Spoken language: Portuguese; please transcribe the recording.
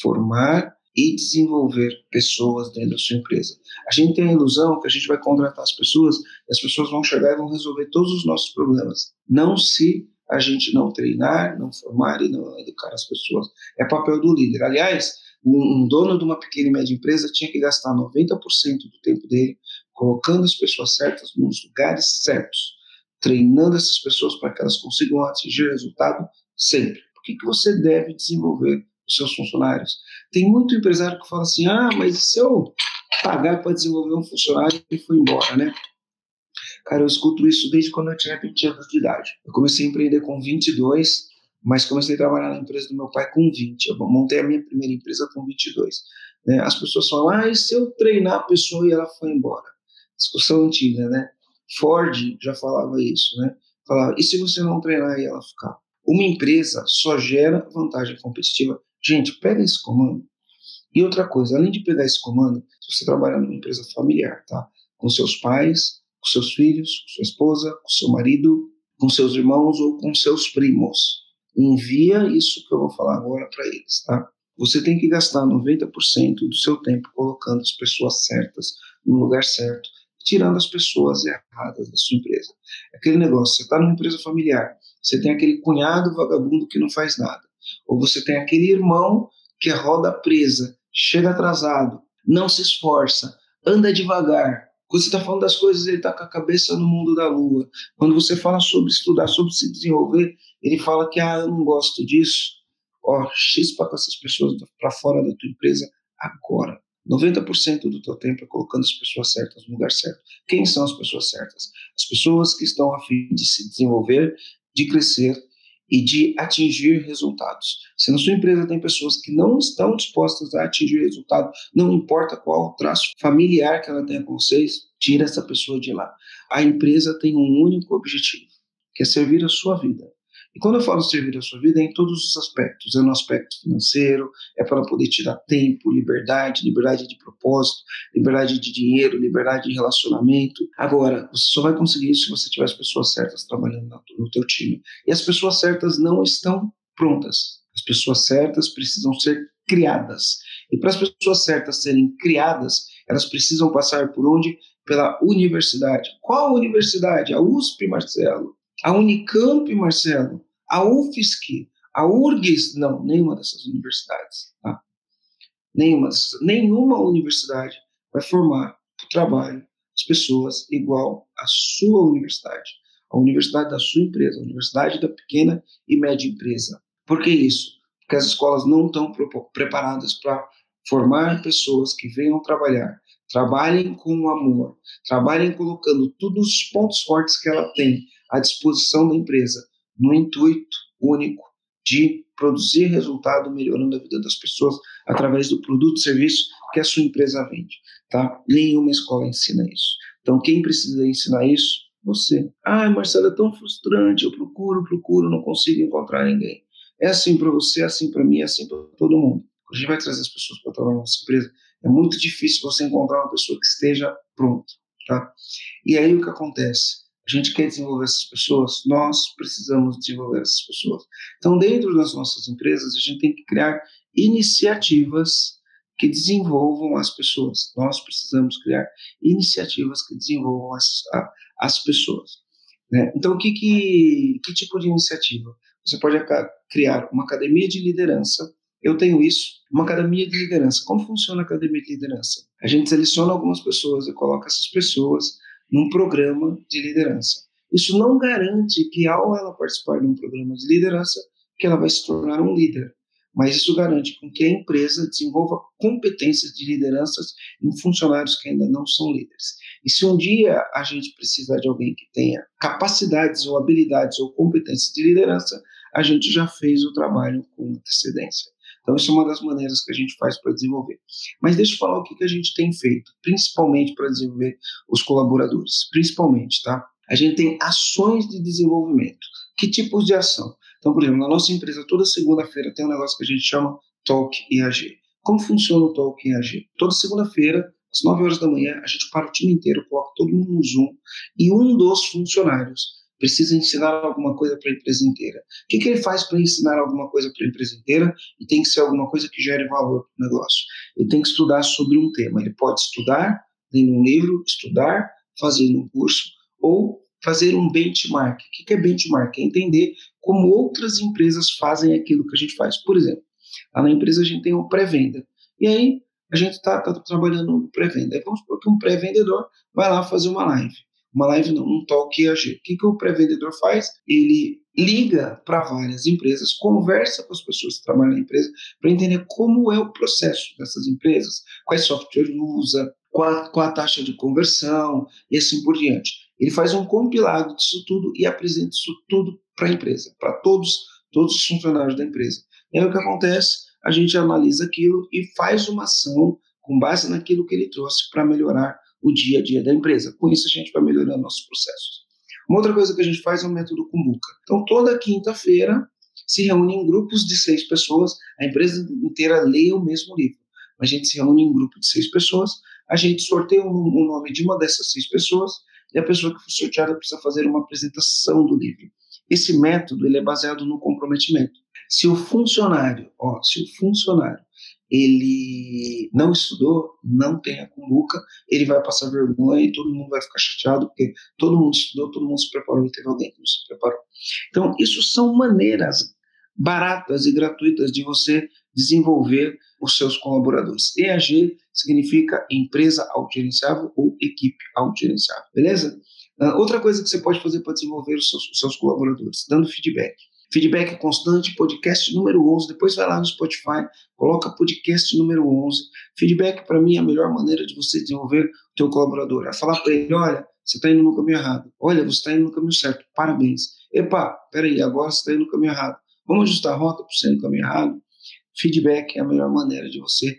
formar e desenvolver pessoas dentro da sua empresa. A gente tem a ilusão que a gente vai contratar as pessoas e as pessoas vão chegar e vão resolver todos os nossos problemas. Não se a gente não treinar, não formar e não educar as pessoas. É papel do líder. Aliás, um, dono de uma pequena e média empresa tinha que gastar 90% do tempo dele colocando as pessoas certas nos lugares certos, treinando essas pessoas para que elas consigam atingir resultado sempre. Por que, que você deve desenvolver os seus funcionários. Tem muito empresário que fala assim: ah, mas se eu pagar para desenvolver um funcionário e foi embora, né? Cara, eu escuto isso desde quando eu tinha 20 anos de idade. Eu comecei a empreender com 22, mas comecei a trabalhar na empresa do meu pai com 20. Eu montei a minha primeira empresa com 22. Né? As pessoas falam: ah, e se eu treinar a pessoa e ela foi embora? Discussão antiga, né? Ford já falava isso, né? Falava: e se você não treinar e ela ficar? Uma empresa só gera vantagem competitiva Gente, pega esse comando. E outra coisa, além de pegar esse comando, você trabalha numa empresa familiar, tá? Com seus pais, com seus filhos, com sua esposa, com seu marido, com seus irmãos ou com seus primos. Envia isso que eu vou falar agora para eles, tá? Você tem que gastar 90% do seu tempo colocando as pessoas certas no lugar certo, tirando as pessoas erradas da sua empresa. Aquele negócio, você está numa empresa familiar, você tem aquele cunhado vagabundo que não faz nada. Ou você tem aquele irmão que é roda presa, chega atrasado, não se esforça, anda devagar. Quando você está falando das coisas, ele está com a cabeça no mundo da lua. Quando você fala sobre estudar, sobre se desenvolver, ele fala que, ah, eu não gosto disso. Ó, oh, chispa com essas pessoas para fora da tua empresa agora. 90% do teu tempo é colocando as pessoas certas no lugar certo. Quem são as pessoas certas? As pessoas que estão a fim de se desenvolver, de crescer e de atingir resultados. Se na sua empresa tem pessoas que não estão dispostas a atingir resultado, não importa qual traço familiar que ela tenha com vocês, tira essa pessoa de lá. A empresa tem um único objetivo, que é servir a sua vida. E quando eu falo servir a sua vida, é em todos os aspectos. É no aspecto financeiro, é para poder te dar tempo, liberdade, liberdade de propósito, liberdade de dinheiro, liberdade de relacionamento. Agora, você só vai conseguir isso se você tiver as pessoas certas trabalhando no teu time. E as pessoas certas não estão prontas. As pessoas certas precisam ser criadas. E para as pessoas certas serem criadas, elas precisam passar por onde? Pela universidade. Qual universidade? A USP, Marcelo a Unicamp, Marcelo, a UFSC, a URGS, não, nenhuma dessas universidades. Tá? Nenhuma, nenhuma universidade vai formar o trabalho as pessoas igual à sua universidade, a universidade da sua empresa, a universidade da pequena e média empresa. Por que isso? Porque as escolas não estão preparadas para formar pessoas que venham trabalhar, trabalhem com amor, trabalhem colocando todos os pontos fortes que ela tem à disposição da empresa, no intuito único de produzir resultado melhorando a vida das pessoas através do produto e serviço que a sua empresa vende, tá? Nenhuma escola ensina isso. Então, quem precisa ensinar isso? Você. Ah, Marcelo, é tão frustrante, eu procuro, procuro, não consigo encontrar ninguém. É assim para você, é assim para mim, é assim para todo mundo. A gente vai trazer as pessoas para trabalhar na nossa empresa, é muito difícil você encontrar uma pessoa que esteja pronta, tá? E aí o que acontece? A gente quer desenvolver essas pessoas, nós precisamos desenvolver essas pessoas. Então, dentro das nossas empresas, a gente tem que criar iniciativas que desenvolvam as pessoas. Nós precisamos criar iniciativas que desenvolvam as, a, as pessoas. Né? Então, que, que, que tipo de iniciativa? Você pode criar uma academia de liderança. Eu tenho isso, uma academia de liderança. Como funciona a academia de liderança? A gente seleciona algumas pessoas e coloca essas pessoas num programa de liderança. Isso não garante que, ao ela participar de um programa de liderança, que ela vai se tornar um líder, mas isso garante com que a empresa desenvolva competências de lideranças em funcionários que ainda não são líderes. E se um dia a gente precisar de alguém que tenha capacidades ou habilidades ou competências de liderança, a gente já fez o trabalho com antecedência. Então, isso é uma das maneiras que a gente faz para desenvolver. Mas deixa eu falar o que, que a gente tem feito, principalmente para desenvolver os colaboradores. Principalmente, tá? A gente tem ações de desenvolvimento. Que tipos de ação? Então, por exemplo, na nossa empresa, toda segunda-feira tem um negócio que a gente chama Talk IAG. Como funciona o Talk IAG? Toda segunda-feira, às 9 horas da manhã, a gente para o time inteiro, coloca todo mundo no Zoom e um dos funcionários precisa ensinar alguma coisa para a empresa inteira. O que, que ele faz para ensinar alguma coisa para a empresa inteira? E tem que ser alguma coisa que gere valor para o negócio. Ele tem que estudar sobre um tema. Ele pode estudar, ler um livro, estudar, fazer um curso ou fazer um benchmark. O que é benchmark? É entender como outras empresas fazem aquilo que a gente faz. Por exemplo, lá na empresa a gente tem um pré-venda. E aí a gente está tá trabalhando no pré-venda. Vamos supor que um pré-vendedor vai lá fazer uma live uma live não, um talk IAG. O que, que o pré-vendedor faz? Ele liga para várias empresas, conversa com as pessoas que trabalham na empresa para entender como é o processo dessas empresas, quais software usa, qual, qual a taxa de conversão e assim por diante. Ele faz um compilado disso tudo e apresenta isso tudo para a empresa, para todos, todos os funcionários da empresa. E aí o que acontece? A gente analisa aquilo e faz uma ação com base naquilo que ele trouxe para melhorar o dia a dia da empresa. Com isso, a gente vai melhorando nossos processos. Uma outra coisa que a gente faz é o método Kumbuka. Então, toda quinta-feira se reúne em grupos de seis pessoas, a empresa inteira lê o mesmo livro. A gente se reúne em grupo de seis pessoas, a gente sorteia o um, um nome de uma dessas seis pessoas e a pessoa que for sorteada precisa fazer uma apresentação do livro. Esse método ele é baseado no comprometimento. Se o funcionário, ó, se o funcionário ele não estudou, não tem a cumbuca, ele vai passar vergonha e todo mundo vai ficar chateado, porque todo mundo estudou, todo mundo se preparou e teve alguém que não se preparou. Então, isso são maneiras baratas e gratuitas de você desenvolver os seus colaboradores. EAG significa empresa autogerenciável ou equipe autogerenciável, beleza? Uh, outra coisa que você pode fazer para desenvolver os seus, os seus colaboradores, dando feedback. Feedback constante, podcast número 11. Depois vai lá no Spotify, coloca podcast número 11. Feedback, para mim, é a melhor maneira de você desenvolver o teu colaborador. É falar para ele, olha, você está indo no caminho errado. Olha, você está indo no caminho certo. Parabéns. Epa, peraí, agora você está indo no caminho errado. Vamos ajustar a rota para você ir no caminho errado? Feedback é a melhor maneira de você